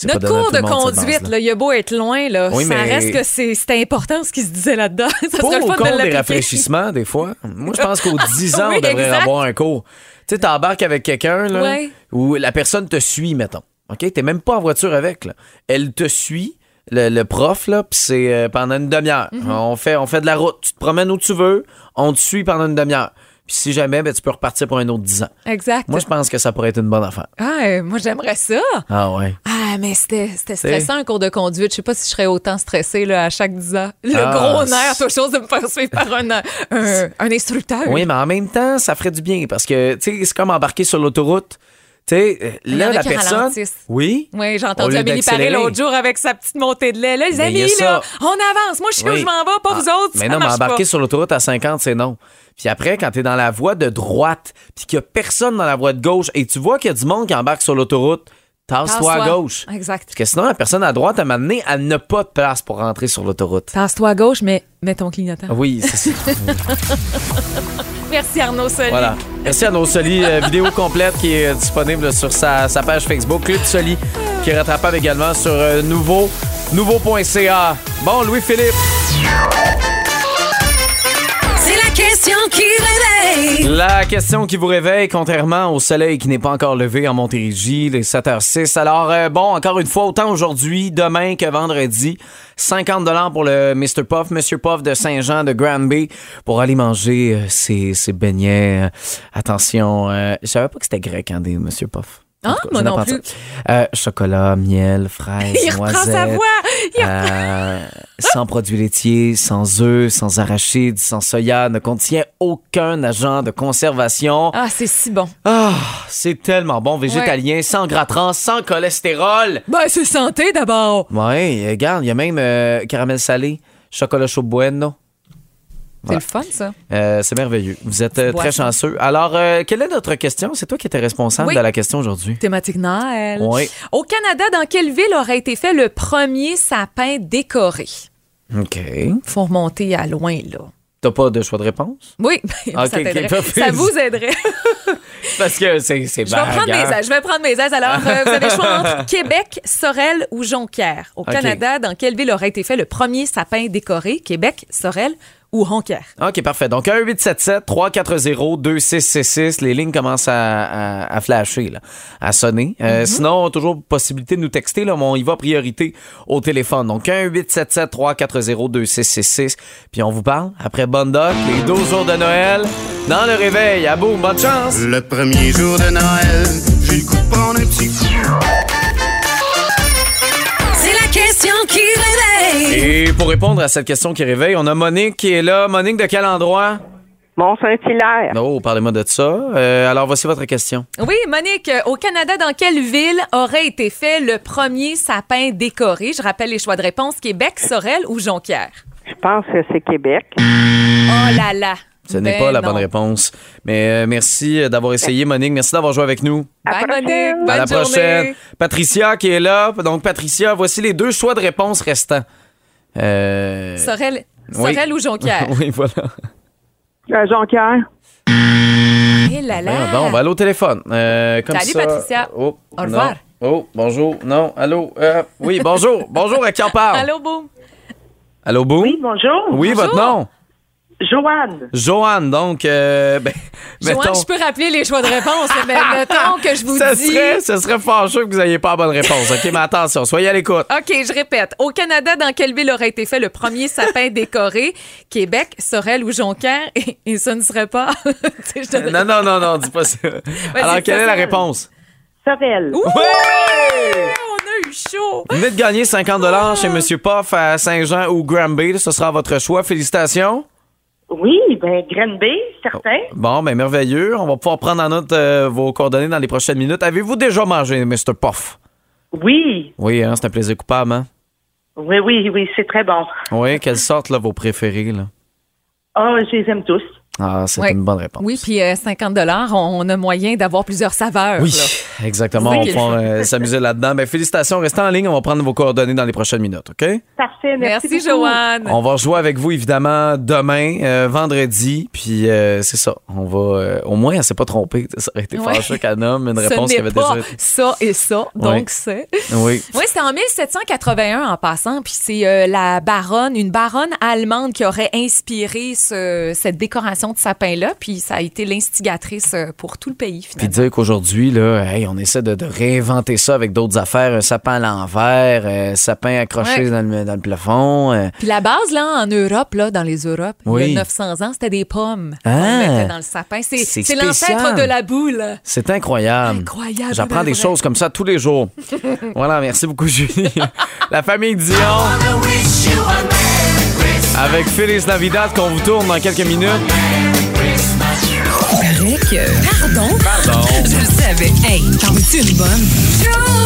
Pas Notre cours de conduite, là, il a beau être loin, là, Oui, ça mais- reste que c'est, important ce qui se disait là-dedans. ça Pour ou de des rafraîchissements, des fois? Moi, je pense qu'aux 10 ans, Oui, on devrait exact. avoir un cours. Tu sais, t'embarques avec quelqu'un, là, Ouais. où la personne te suit, mettons. OK? T'es même pas en voiture avec, là. Elle te suit, le, le prof, là, puis c'est euh, pendant une demi-heure. Mhm. on, fait, on fait de la route. Tu te promènes où tu veux, on te suit pendant une demi-heure. Puis si jamais, ben, tu peux repartir pour un autre 10 ans. Exact. Moi, je pense que ça pourrait être une bonne affaire. Ah, euh, moi, j'aimerais ça. Ah ouais. Ah, mais c'était stressant, un cours de conduite. Je sais pas si je serais autant stressée là, à chaque 10 ans. Le Ah, gros nerf, chose de me faire suivre par un, un, un instructeur. Oui, mais en même temps, ça ferait du bien parce que, tu sais, c'est comme embarquer sur l'autoroute. Tu sais, euh, là, la personne. ralentissent. Oui. Oui, j'ai entendu Amélie Paré l'autre jour avec sa petite montée de lait. Là, les amis, là, on avance. Moi, je sais où Oui. je m'en vais, pas Ah, vous autres. Mais ça non, mais embarquer pas. sur l'autoroute à 50, c'est non. Puis après, quand t'es dans la voie de droite, puis qu'il y a personne dans la voie de gauche, et tu vois qu'il y a du monde qui embarque sur l'autoroute, tasse-toi à gauche. Exact. Parce que sinon, la personne à droite, à donné, elle n'a pas de place pour rentrer sur l'autoroute. Tasse-toi à gauche, mais mets ton clignotant. Oui, c'est ça. Merci Arnaud Soli. voilà. Merci nos Soli. euh, vidéo complète qui est disponible sur sa, sa page Facebook. Club Soli, qui est rattrapable également sur euh, nouveau, nouveau.ca. Bon, Louis-Philippe. La question qui vous réveille, contrairement au soleil qui n'est pas encore levé en Montérégie, les 7h06. Alors, euh, bon, encore une fois, autant aujourd'hui, demain que vendredi, 50 pour le Mr. Puff, Monsieur Puff de Saint-Jean de Granby pour aller manger euh, ses, ses beignets. Euh, attention, je savais pas que c'était grec, hein, des Monsieur Puff. Ah, cas, moi non plus. Euh, chocolat, miel, fraises, Il reprend sa voix. Il Euh, sans produits laitiers, sans œufs, sans arachides, sans soya, ne contient aucun agent de conservation. Ah, c'est si bon. Ah, c'est tellement bon, végétalien, sans gras trans, sans cholestérol. Ben, c'est santé d'abord. Ouais, regarde, il y a même euh, caramel salé, chocolat chaud bueno. C'est le fun, ça. Euh, c'est merveilleux. Vous êtes euh, très chanceux. Alors, euh, quelle est notre question? C'est toi qui étais responsable Oui. de la question aujourd'hui. Thématique Noël. Oui. Au Canada, dans quelle ville aurait été fait le premier sapin décoré? OK. Faut remonter à loin, là. T'as pas de choix de réponse? Oui, Ok, ça, ça vous aiderait. Parce que c'est c'est Je vais prendre mes aises. Je vais prendre mes aises. Alors, euh, vous avez le choix entre Québec, Sorel ou Jonquière. Au. Canada, dans quelle ville aurait été fait le premier sapin décoré? Québec, Sorel ou Jonquière? OK, parfait. Donc, 1-877-340-2666. Les lignes commencent à, à- à flasher, là, à sonner. Euh, Sinon, toujours possibilité de nous texter, là, mais on y va priorité au téléphone. Donc, 1-877-340-2666. Puis on vous parle après Bonne Doc, les 12 jours de Noël, dans le réveil. À boum, bonne chance! Le premier jour de Noël, j'ai le goût de prendre un petit coup. Et pour répondre à cette question qui réveille, on a Monique qui est là. Monique, de quel endroit? Mont-Saint-Hilaire. Oh, parlez-moi de ça. Euh, alors, voici votre question. Oui, Monique, euh, au Canada, dans quelle ville aurait été fait le premier sapin décoré? Je rappelle les choix de réponse Québec, Sorel ou Jonquière? Je pense que c'est Québec. Oh là là. Ce n'est Ben pas la non. bonne réponse. Mais euh, merci d'avoir essayé, Monique. Merci d'avoir joué avec nous. Bye, prochaine. Monique. Bonne à la journée. prochaine. Patricia qui est là. Donc, Patricia, voici les deux choix de réponse restants. Euh... Sorel, Oui. Sorel ou Jonquière? oui, voilà. Euh, Jonquière. Eh là là. Voyons donc, on va aller au téléphone. Euh, comme Salut, ça. Patricia. Oh, Au revoir. non. Oh, bonjour. Non, allô. Euh, oui, bonjour. bonjour, à qui on parle? Allô, boum. Allô, Boum? Oui, bonjour. Oui, Bonjour. votre nom? Joanne. Joanne, donc, euh, ben, Joanne, mettons- je peux rappeler les choix de réponse, mais mettons que je vous ça dis... serait, ça serait fâcheux que vous n'ayez pas la bonne réponse. OK, mais attention, soyez à l'écoute. OK, je répète. Au Canada, dans quelle ville aurait été fait le premier sapin décoré? Québec, Sorel ou Jonquière? Et, et ce ne serait pas... Tu sais, je te- Non, non, non, non, dis pas ça. Alors, quelle est la Sorel. réponse? Sorel. Ouais! On a eu chaud! Vous venez de gagner 50 chez Monsieur Puff à Saint-Jean ou Granby. Ce sera votre choix. Félicitations. Oui, ben Granby, certain. Bon, ben merveilleux. On va pouvoir prendre en note euh, vos coordonnées dans les prochaines minutes. Avez-vous déjà mangé Mr. Puff? Oui, Oui, hein, c'est un plaisir coupable, hein? oui, oui, oui, c'est très bon. Oui, quelle sorte, là, vos préférés, là? Oh, je les aime tous. Ah, c'est Ouais. une bonne réponse. Oui, puis euh, 50 on, on a moyen d'avoir plusieurs saveurs. Oui, là. exactement. On va euh, s'amuser là-dedans. Ben, félicitations. Restez en ligne. On va prendre vos coordonnées dans les prochaines minutes, OK? Parfait, merci. Joanne. On va jouer avec vous, évidemment, demain, euh, vendredi. Puis, euh, c'est ça. On va... euh, au moins, elle s'est pas trompée. Ça aurait été Ouais. fâcheux qu'elle nomme une réponse qui avait pas déjà été... ça et ça, donc Ouais. c'est... Oui. Oui, c'était en 1781 en passant, puis c'est euh, la baronne, une baronne allemande qui aurait inspiré ce- cette décoration de sapin-là, puis ça a été l'instigatrice euh, pour tout le pays, Puis finalement. dire qu'aujourd'hui, là, hey, on essaie de, de réinventer ça avec d'autres affaires. Un sapin à l'envers, un sapin accroché Ouais. dans, le, dans le plafond. euh. Puis la base, là, en Europe, là, dans les Europes, il Oui. y a 900 ans, c'était des pommes qu'on Ah. mettait dans le sapin. C'est C'est c'est spécial. l'ancêtre de la boule. C'est incroyable. Incroyable, J'apprends des vrai. choses comme ça tous les jours. voilà, merci beaucoup, Julie. La famille Dion. Avec Félix Navidad qu'on vous tourne dans quelques minutes. Que... Pardon? Pardon. Je le savais. Hey, t'en veux-tu une bonne?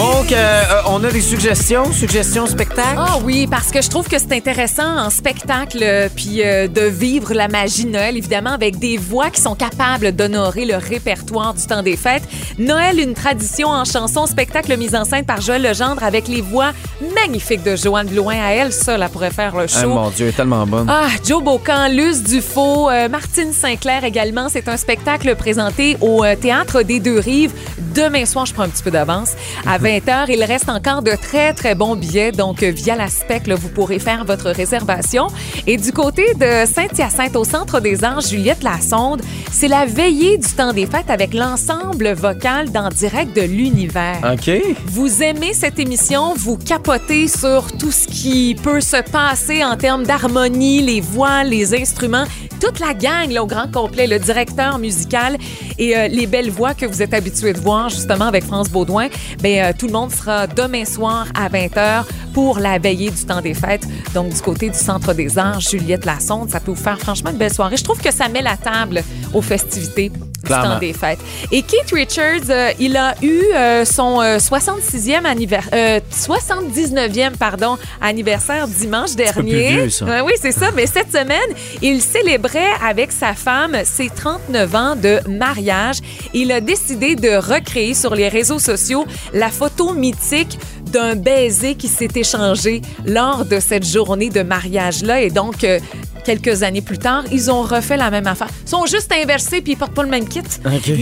Donc, euh, euh, on a des suggestions, suggestions spectacles? Ah oui, parce que je trouve que c'est intéressant en spectacle, euh, puis euh, de vivre la magie de Noël, évidemment, avec des voix qui sont capables d'honorer le répertoire du temps des fêtes. Noël, une tradition en chanson, spectacle mis en scène par Joël Legendre avec les voix magnifiques de Joanne Blouin. À elle, seule, elle pourrait faire le Ah, show. mon Dieu, elle est tellement bonne. Ah, Joe Bocan, Luce Dufault, euh, Martine Sinclair également. C'est un spectacle présenté au Théâtre des Deux Rives. Demain soir, je prends un petit peu d'avance. À 20h, il reste encore de très, très bons billets. Donc, euh, via la SPEC, là, vous pourrez faire votre réservation. Et du côté de Saint-Hyacinthe, au Centre des Arts, Juliette Lassonde, c'est la veillée du temps des fêtes avec l'ensemble vocal d'En direct de l'univers. OK. Vous aimez cette émission, vous capotez sur tout ce qui peut se passer en termes d'harmonie, les voix, les instruments, toute la gang là, au grand complet, le directeur musical et euh, les belles voix que vous êtes habitués de voir justement avec France Baudouin. Ben, euh, tout le monde sera demain soir à 20h pour la veillée du temps des fêtes. Donc, du côté du Centre des Arts, Juliette Lassonde, ça peut vous faire franchement une belle soirée. Je trouve que ça met la table aux festivités du temps des fêtes. Et Keith Richards, euh, il a eu euh, son euh, 66e anniversaire, 79e pardon, anniversaire dimanche dernier. vieux, ça. Ouais, oui, c'est ça. Mais cette semaine, il célébrait avec sa femme ses 39 ans de mariage. Il a décidé de recréer sur les réseaux sociaux la photo mythique d'un baiser qui s'est échangé lors de cette journée de mariage-là. Et donc, euh, quelques années plus tard, ils ont refait la même affaire. Ils sont juste inversés puis ils portent pas le même kit.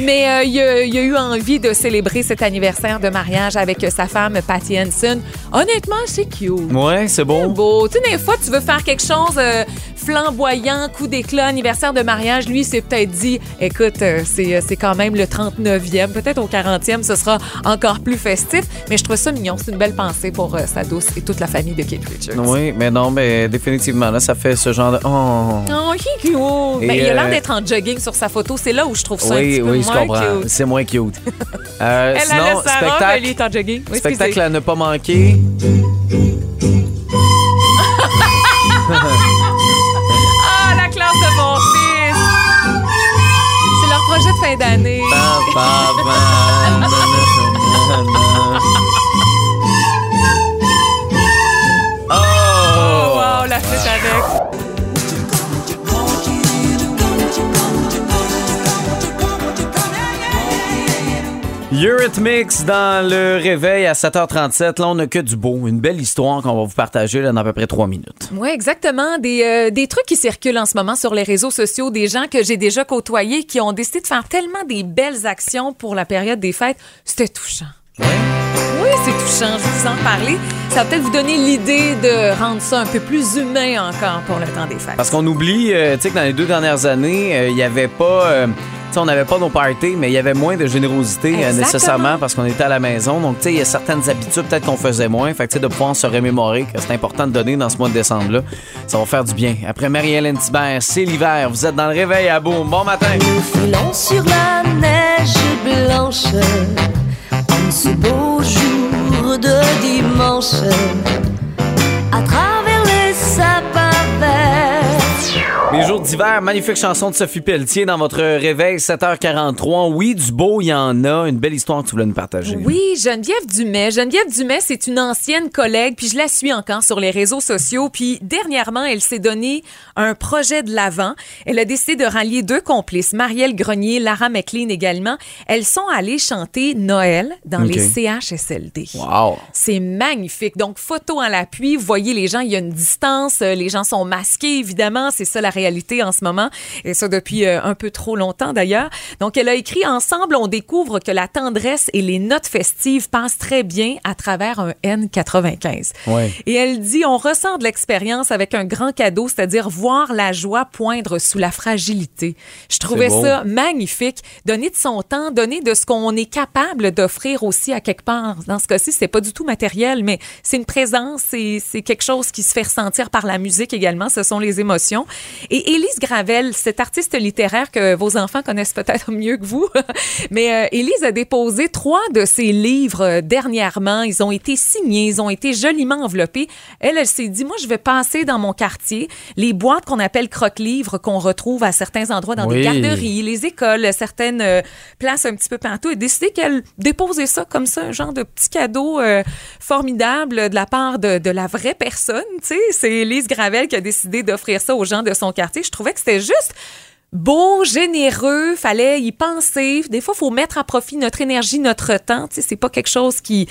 Mais euh, il, il a eu envie de célébrer cet anniversaire de mariage avec sa femme, Patty Henson. Honnêtement, c'est cute. Ouais, c'est beau. Beau. Tu sais, des fois, tu veux faire quelque chose euh, flamboyant, coup d'éclat, anniversaire de mariage. Lui, s'est peut-être dit, écoute, euh, c'est euh, c'est quand même le 39e, peut-être au 40e, ce sera encore plus festif. Mais je trouve ça mignon. C'est une belle pensée pour euh, sa douce et toute la famille de Kate Richards. Oui, mais non, mais définitivement, là, ça fait ce genre de. Oh. Oh, cute. Ben, il a euh, l'air d'être en jogging sur sa photo. C'est là où je trouve ça un Oui, peu oui, je moins comprends. C'est moins cute. Euh, Elle sinon, a robe, spectacle, elle est en jogging. Oui, spectacle à ne pas manquer. Leur Eurythmics dans le réveil à 7h37. Là, on n'a que du beau. Une belle histoire qu'on va vous partager là, dans à peu près trois minutes. Oui, exactement. Des, euh, des trucs qui circulent en ce moment sur les réseaux sociaux, des gens que j'ai déjà côtoyés qui ont décidé de faire tellement des belles actions pour la période des fêtes. C'était touchant. Oui, c'est touchant. Je vous en parler. Ça va peut-être vous donner l'idée de rendre ça un peu plus humain encore pour le temps des fêtes. Parce qu'on oublie, euh, tu sais, que dans les deux dernières années, euh, il n'y avait pas. On n'avait pas nos parties, mais il y avait moins de générosité euh, Exactement. nécessairement parce qu'on était à la maison. Donc, tu sais, il y a certaines habitudes peut-être qu'on faisait moins. Fait que, tu sais, de pouvoir se remémorer que c'est important de donner dans ce mois de décembre-là, ça va faire du bien. Après Marie-Hélène Thibert, c'est l'hiver. Vous êtes dans le réveil à Boum. Bon matin. Filons sur la neige blanche en ce beau jour de dimanche Les jours d'hiver, magnifique chanson de Sophie Pelletier dans votre réveil, 7h43. Oui, du beau, il y en a. Une belle histoire que tu voulais nous partager. Oui, Geneviève Dumais. Geneviève Dumais, c'est une ancienne collègue, puis je la suis encore sur les réseaux sociaux. Puis dernièrement, elle s'est donné un projet de l'avant. Elle a décidé de rallier deux complices, Marielle Grenier, Lara McLean également. Elles sont allées chanter Noël dans les CHSLD. Wow. C'est magnifique. Donc, photo à l'appui. Vous voyez, les gens, il y a une distance. euh, Les gens sont masqués, évidemment. C'est ça la réalité en ce moment. Et ça depuis euh, un peu trop longtemps, d'ailleurs. Donc, elle a écrit Ensemble, on découvre que la tendresse et les notes festives passent très bien à travers un N95. Ouais. Et elle dit On ressent de l'expérience avec un grand cadeau, c'est-à-dire voir la joie poindre sous la fragilité. Je trouvais ça magnifique. Donner de son temps, donner de ce qu'on est capable d'offrir aussi à quelque part. Dans ce cas-ci, c'est pas du tout matériel, mais c'est une présence, c'est quelque chose qui se fait ressentir par la musique également. Ce sont les émotions. Et Élise Gravel, cette artiste littéraire que vos enfants connaissent peut-être mieux que vous, mais euh, Élise a déposé trois de ses livres euh, dernièrement. Ils ont été signés, ils ont été joliment enveloppés. Elle, elle s'est dit, moi, je vais passer dans mon quartier les boîtes qu'on appelle croque-livres qu'on retrouve à certains endroits dans des garderies, les écoles, certaines euh, places un petit peu partout et décidé qu'elle déposait ça comme ça, un genre de petit cadeau euh, formidable de la part de, de la vraie personne. Tu sais, c'est Élise Gravel qui a décidé d'offrir ça aux gens de son quartier. Je trouvais que c'était juste beau, généreux, fallait y penser. Des fois, faut mettre à profit notre énergie, notre temps. Tu sais, c'est pas quelque chose qui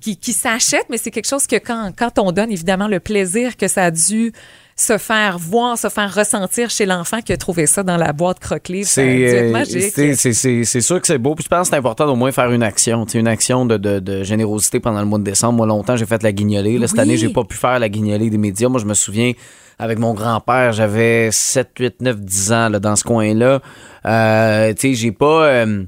qui, qui s'achète, mais c'est quelque chose que quand quand on donne évidemment le plaisir que ça a dû se faire voir, se faire ressentir chez l'enfant qui a trouvé ça dans la boîte croque-livre. C'est magique. c'est- sûr que c'est beau. Puis je pense que c'est important d'au moins faire une action. Une action de, de- de générosité pendant le mois de décembre. Moi, longtemps, j'ai fait la guignolée. Là, Cette année, j'ai pas pu faire la guignolée des médias. Moi, je me souviens, avec mon grand-père, j'avais 7, 8, 9, 10 ans là, dans ce coin-là. Euh, tu sais, j'ai pas... euh,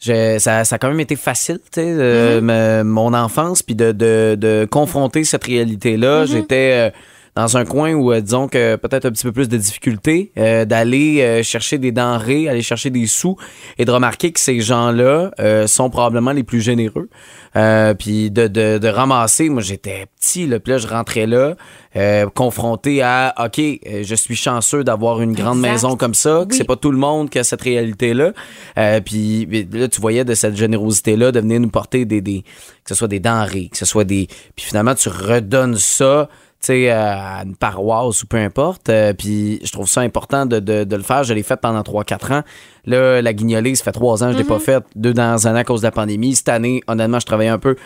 je- ça, ça a quand même été facile, tu sais, euh, me- mon enfance, puis de, de, de confronter cette réalité-là. J'étais euh, dans un coin où, euh, disons que peut-être un petit peu plus de difficultés, euh, d'aller euh, chercher des denrées, aller chercher des sous, et de remarquer que ces gens-là euh, sont probablement les plus généreux. Euh, puis de, de, de ramasser, moi j'étais petit, là, puis là je rentrais là, euh, confronté à, OK, je suis chanceux d'avoir une grande Exact. maison comme ça, que c'est pas tout le monde qui a cette réalité-là. Euh, puis là, tu voyais de cette générosité-là de venir nous porter des, des, que ce soit des denrées, que ce soit des... Puis finalement, tu redonnes ça sais, à une paroisse ou peu importe. Euh, puis je trouve ça important de, de, de le faire. Je l'ai fait pendant 3-4 ans. Là, la guignolée, ça fait 3 ans que je l'ai pas fait. Deux dans un an à cause de la pandémie. Cette année, honnêtement, je travaillais un peu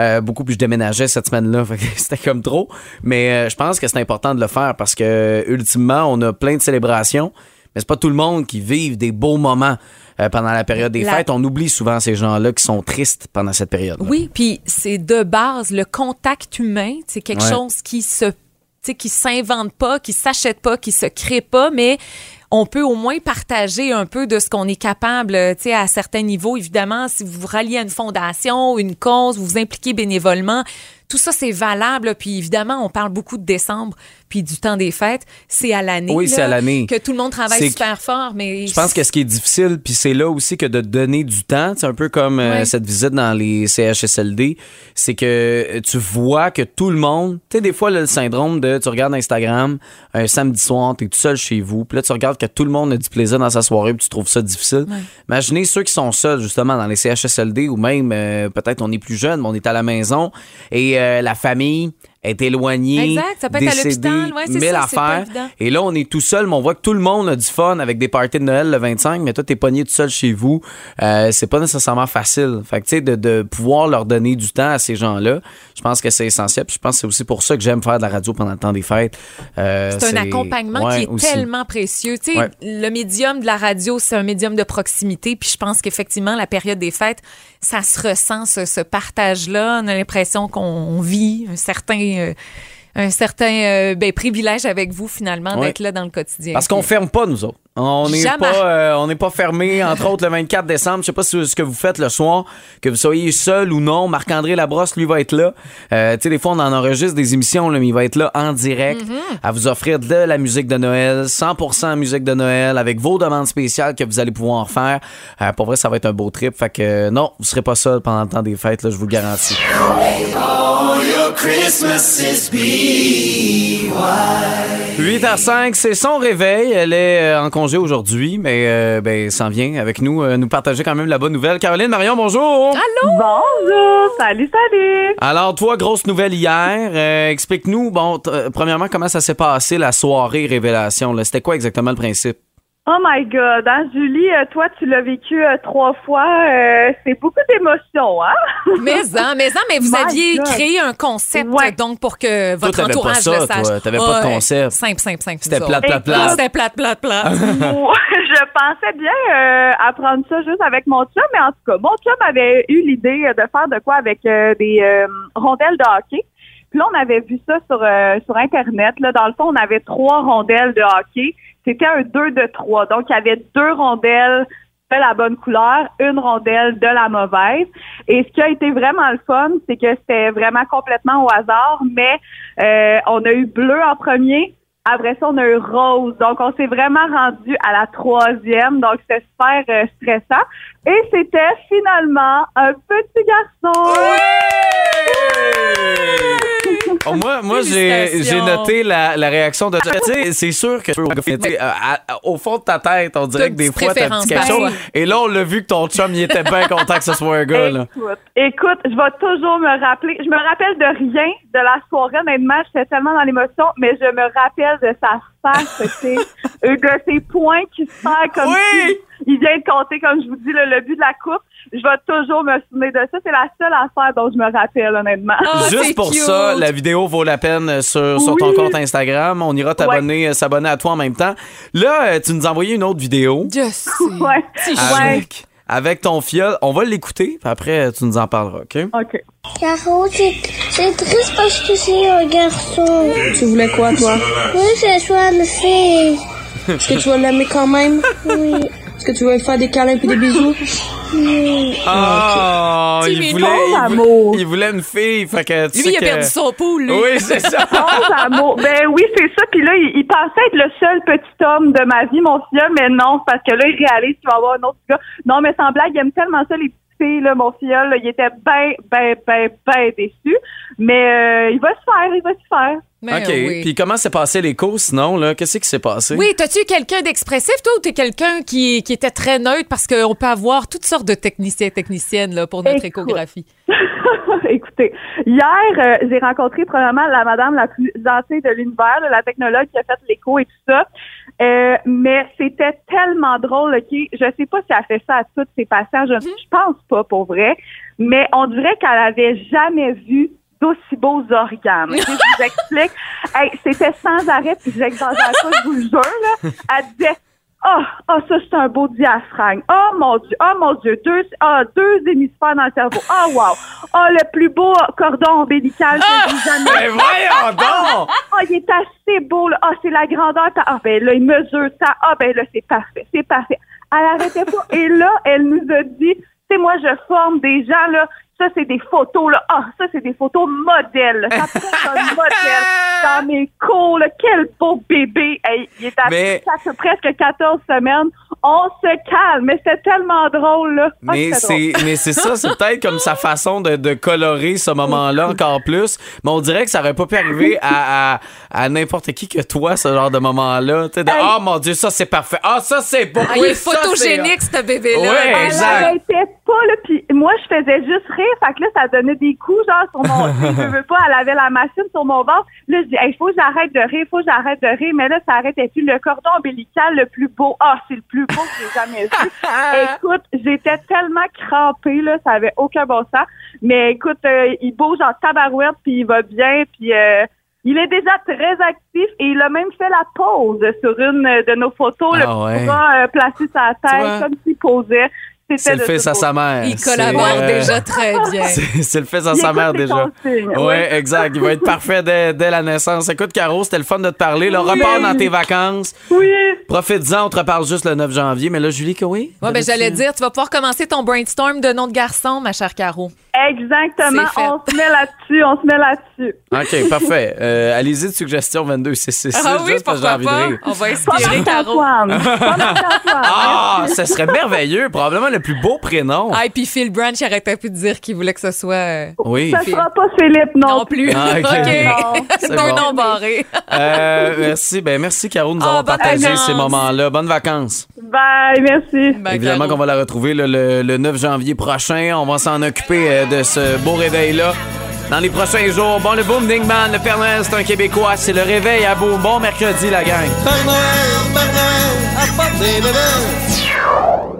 euh, beaucoup, puis je déménageais cette semaine-là. C'était comme trop. Mais euh, je pense que c'est important de le faire parce que, ultimement, on a plein de célébrations. Mais c'est pas tout le monde qui vive des beaux moments euh, pendant la période des La- fêtes. On oublie souvent ces gens-là qui sont tristes pendant cette période. Oui, puis c'est de base le contact humain, c'est quelque Ouais. chose qui se qui s'invente pas, qui s'achète pas, qui se crée pas, mais on peut au moins partager un peu de ce qu'on est capable, euh, tu sais, à certains niveaux. Évidemment, si vous vous ralliez à une fondation, une cause, vous vous impliquez bénévolement, tout ça, c'est valable. Puis évidemment, on parle beaucoup de décembre, puis du temps des fêtes. C'est à l'année. Oui, c'est à l'année. Que tout le monde travaille super fort, mais... Je pense que ce qui est difficile, puis c'est là aussi que de donner du temps, c'est un peu comme euh, cette visite dans les CHSLD, c'est que tu vois que tout le monde, tu sais, des fois, là, le syndrome de tu regardes Instagram un samedi soir, t'es tout seul chez vous, puis là, tu regardes que tout le monde a du plaisir dans sa soirée, puis tu trouves ça difficile. Imaginez ceux qui sont seuls, justement, dans les CHSLD, ou même, euh, peut-être on est plus jeune, mais on est à la maison, et euh, la famille est éloignée, Exact, ça peut être à l'hôpital, ouais, c'est mille ça, affaires. Et là, on est tout seul, mais on voit que tout le monde a du fun avec des parties de Noël le 25, mais toi, t'es pogné tout seul chez vous. Euh, c'est pas nécessairement facile. Fait que, tu sais, de, de pouvoir leur donner du temps à ces gens-là, je pense que c'est essentiel. Puis je pense que c'est aussi pour ça que j'aime faire de la radio pendant le temps des fêtes. Euh, C'est un accompagnement ouais, qui est aussi. tellement précieux. Tu sais, Ouais. le médium de la radio, c'est un médium de proximité. Puis je pense qu'effectivement, la période des fêtes, ça se ressent, ce, ce partage-là. On a l'impression qu'on vit un certain, euh, un certain euh, ben, privilège avec vous, finalement, d'être là dans le quotidien. Parce qu'on ferme pas, nous autres. On n'est pas, euh, on n'est pas fermé, entre autres, le 24 décembre. Je sais pas si- ce que vous faites le soir, que vous soyez seul ou non. Marc-André Labrosse, lui, va être là. Euh, tu sais, des fois, on en enregistre des émissions, là, mais il va être là en direct Mm-hmm. à vous offrir de la musique de Noël, 100% musique de Noël, avec vos demandes spéciales que vous allez pouvoir faire. Euh, pour vrai, ça va être un beau trip. Fait que euh, non, vous serez pas seul pendant le temps des fêtes, là, je vous le garantis. 8h05, c'est son réveil. Elle est euh, en congé aujourd'hui, mais euh, ben, s'en vient avec nous, euh, nous partager quand même la bonne nouvelle. Caroline Marion, bonjour! Bonjour! Salut, salut! Alors, toi, grosse nouvelle hier. Euh, Explique-nous, bon, t- euh, premièrement, comment ça s'est passé la soirée révélation? là? C'était quoi exactement le principe? Oh my God, hein, Julie, euh, toi, tu l'as vécu euh, trois fois. euh, c'est beaucoup d'émotions, hein? Mais en, mais en, mais vous My aviez God. créé un concept Ouais. donc pour que votre t'avais pas entourage ça, le sache. toi. T'avais pas de concept. Simple, simple, simple. C'était plate, plate, plate. C'était plate, plate, plate. Je pensais bien euh, apprendre ça juste avec mon chum, mais en tout cas, mon chum avait eu l'idée de faire de quoi avec euh, des euh, rondelles de hockey. Puis là, on avait vu ça sur euh, sur Internet. Là, dans le fond, on avait trois rondelles de hockey. C'était un 2 de 3. Donc, il y avait deux rondelles de la bonne couleur, une rondelle de la mauvaise. Et ce qui a été vraiment le fun, c'est que c'était vraiment complètement au hasard, mais euh, on a eu bleu en premier, après ça, on a eu rose. Donc, on s'est vraiment rendu à la troisième. Donc, c'était super euh, stressant. Et c'était finalement un petit garçon. Oh, moi, moi j'ai noté la, la réaction de. Tu sais, c'est sûr que tu sais, à- à- au fond de ta tête, on dirait que des fois, t'as petit quelque chose. Et là, on l'a vu que ton chum, il était bien content que ce soit un gars, là. Écoute, écoute, je vais toujours me rappeler. Je me rappelle de rien de la soirée, honnêtement. J'étais tellement dans l'émotion, mais je me rappelle de sa face, tu sais, de ses points qui se fait comme Oui! si il vient de compter, comme je vous dis, le, le but de la coupe. Je vais toujours me souvenir de ça. C'est la seule affaire dont je me rappelle, honnêtement. Ah, Juste pour cute. ça, la vidéo vaut la peine euh, sur, sur ton compte Instagram. On ira t'abonner, euh, s'abonner à toi en même temps. Là, euh, tu nous as envoyé une autre vidéo Je sais. Ouais. Ouais. avec, avec ton fiole. On va l'écouter, puis après, tu nous en parleras, OK? OK. Caro, c'est c'est triste parce que c'est un garçon. Tu voulais quoi, toi? Oui, c'est soit une fille. Est-ce que tu vas l'aimer quand même? Oui. Est-ce que tu lui faire des câlins puis des bisous? Ah, Petit il voulait, il, amour. voulait, il voulait une fille, fait que tu Lui, sais il a que- perdu son poule, lui. Oui, c'est ça. Ben oui, c'est ça. Puis là, il, il pensait être le seul petit homme de ma vie, mon filleul, mais non, parce que là, il réalise qu'il va avoir un autre gars. Non, mais sans blague, il aime tellement ça, les petites filles, là, mon filleul. là, il était ben, ben, ben, ben déçu. Mais euh, il va se faire, il va se faire. Mais OK. oui. Puis comment s'est passé l'écho, sinon, là? Qu'est-ce qui s'est passé? Oui, t'as-tu quelqu'un d'expressif, toi, ou t'es quelqu'un qui, qui était très neutre parce qu'on peut avoir toutes sortes de techniciens et techniciennes là, pour notre Écoute. échographie? Écoutez, hier, euh, j'ai rencontré probablement la madame la plus gentille de l'univers, là, la technologue qui a fait l'écho et tout ça. Euh, mais c'était tellement drôle, OK? Je sais pas si elle fait ça à tous ses patients, je, je pense pas pour vrai, mais on dirait qu'elle avait jamais vu d'aussi beaux organes. Je vous explique. Hey, c'était sans arrêt, puis j'exagère pas, je vous le jure, là. Elle disait ah, ah, ça, c'est un beau diaphragme. Oh, mon Dieu, oh, mon Dieu, deux, ah, deux hémisphères dans le cerveau. Ah, wow. Ah, le plus beau cordon ombilical que j'ai jamais Ben voyons donc! ah, il est assez beau, là. Ah, c'est la grandeur. Ah, ben là, il mesure ça. Ah, ben là, c'est parfait. C'est parfait. Elle arrêtait pas. Et là, elle nous a dit, tu sais, moi, je forme des gens, là. Ça, c'est des photos, là. Ah, ça, c'est des photos modèles. là. Ça être un modèle dans mes cours, là. Quel beau bébé. Hey, il est à, Mais- ça fait presque 14 semaines. On se calme. Mais c'est tellement drôle, là. Ah, Mais c'était drôle. c'est mais c'est ça, c'est peut-être comme sa façon de, de colorer ce moment-là encore plus. Mais on dirait que ça aurait pas pu arriver à, à, à n'importe qui que toi, ce genre de moment-là. Tu sais, Hey. oh mon Dieu, ça c'est parfait. Ah, ça c'est beau. Ah, Oui, il est ça, photogénique, ce bébé-là. Ouais, Elle exact. arrêtait pas, là, puis moi, je faisais juste rire, fait que là, ça donnait des coups, genre, sur mon... je veux pas, elle avait la machine sur mon ventre. Là, je dis, il faut que j'arrête de rire, faut que j'arrête de rire, mais là, ça arrêtait plus. Le cordon ombilical le plus beau, ah, c'est le plus beau que j'ai jamais vu. écoute, j'étais tellement crampée, là, ça avait aucun bon sens. Mais écoute, euh, il bouge en tabarouette, puis il va bien, puis... euh, il est déjà très actif et il a même fait la pause sur une de nos photos, Ah le ouais. euh, Tu vois? tête, comme s'il posait. C'est le fils à sa mère. Il collabore euh, déjà très bien. C'est le fils à Il sa mère déjà. Oui, ouais. exact. Il va être parfait dès, dès la naissance. Écoute, Caro, c'était le fun de te parler. Là, repars dans tes vacances. Oui. Profite-en, on te reparle juste le 9 janvier. Mais là, Julie, que oui? Ouais, ben, j'allais dire, tu vas pouvoir commencer ton brainstorm de nom de garçon, ma chère Caro. Exactement. On se met là-dessus. On se met là-dessus. OK, parfait. Euh, Allez-y de suggestions 22 c'est c'est Ah oui, juste parce que j'ai pourquoi pas? On va inspirer Caro. Ah, ce serait merveilleux. Probablement le plus beau prénom. Ah, et puis Phil Branch arrêtait plus de dire qu'il voulait que ce soit. euh, Oui. Ça sera pas Philippe non, non plus. Ah, ok. C'est Deux bon. noms barrés. Euh, merci. Ben, merci, Caro, de nous Ah, avoir bonnes partagé vacances. ces moments-là. Bonnes vacances. Bye. Merci. Ben, Évidemment Caro. qu'on va la retrouver là, le, le 9 janvier prochain. On va s'en occuper euh, de ce beau réveil-là. Dans les prochains jours, bon, le Boom Ding Man, le Père Noël, c'est un Québécois. C'est le réveil à boum. Bon mercredi, la gang. Père Noël, Père Noël, apporte des bébés.